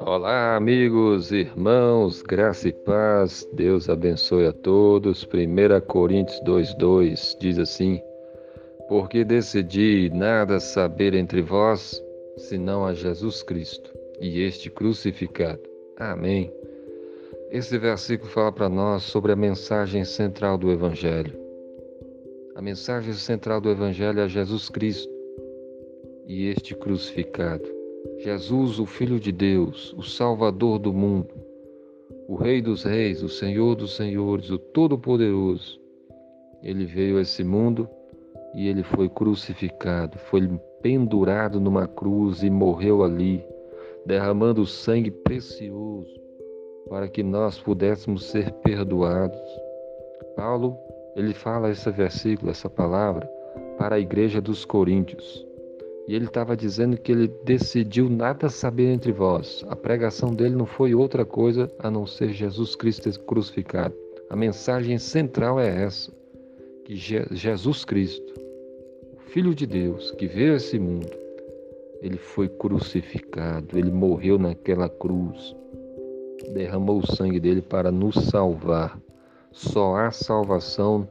Olá, amigos, irmãos, graça e paz, Deus abençoe a todos. 1 Coríntios 2,2 diz assim: Porque decidi nada saber entre vós, senão a Jesus Cristo e este crucificado. Amém. Esse versículo fala para nós sobre a mensagem central do Evangelho. A mensagem central do Evangelho é Jesus Cristo e este crucificado. Jesus, o Filho de Deus, o Salvador do mundo, o Rei dos Reis, o Senhor dos Senhores, o Todo-Poderoso. Ele veio a esse mundo e ele foi crucificado, foi pendurado numa cruz e morreu ali, derramando sangue precioso para que nós pudéssemos ser perdoados. Paulo, ele fala esse versículo, essa palavra, para a igreja dos Coríntios. E ele estava dizendo que ele decidiu nada saber entre vós. A pregação dele não foi outra coisa a não ser Jesus Cristo crucificado. A mensagem central é essa: que Jesus Cristo, o Filho de Deus, que veio a esse mundo, ele foi crucificado, ele morreu naquela cruz, derramou o sangue dele para nos salvar. Só há salvação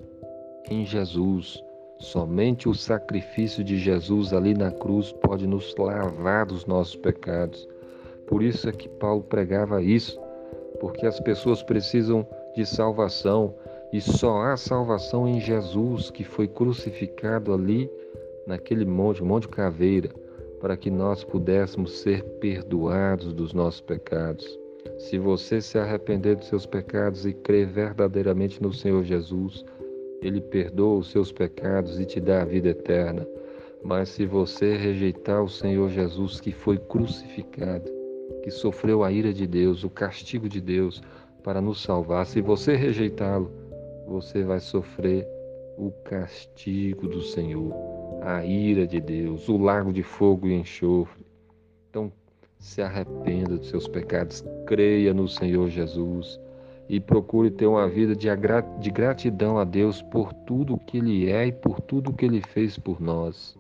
em Jesus. Somente o sacrifício de Jesus ali na cruz pode nos lavar dos nossos pecados. Por isso é que Paulo pregava isso, porque as pessoas precisam de salvação e só há salvação em Jesus, que foi crucificado ali naquele monte, Monte Caveira, para que nós pudéssemos ser perdoados dos nossos pecados. Se você se arrepender dos seus pecados e crer verdadeiramente no Senhor Jesus, ele perdoa os seus pecados e te dá a vida eterna. Mas se você rejeitar o Senhor Jesus, que foi crucificado, que sofreu a ira de Deus, o castigo de Deus para nos salvar, se você rejeitá-lo, você vai sofrer o castigo do Senhor, a ira de Deus, o lago de fogo e enxofre. Se arrependa dos seus pecados, creia no Senhor Jesus e procure ter uma vida de, gratidão a Deus por tudo o que Ele é e por tudo o que Ele fez por nós.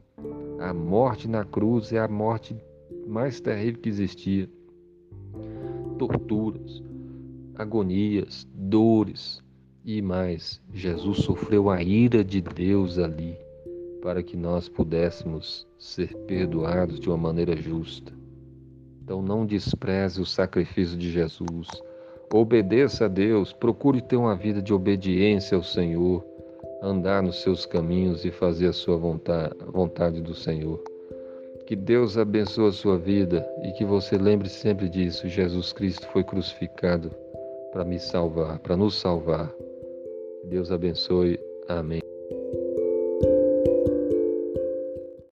A morte na cruz é a morte mais terrível que existia. Torturas, agonias, dores e mais. Jesus sofreu a ira de Deus ali para que nós pudéssemos ser perdoados de uma maneira justa. Então não despreze o sacrifício de Jesus Obedeça a Deus, procure ter uma vida de obediência ao Senhor, andar nos seus caminhos e fazer a sua vontade, vontade do Senhor. Que Deus abençoe a sua vida e que você lembre sempre disso. Jesus Cristo foi crucificado para me salvar, para nos salvar. Deus abençoe. Amém.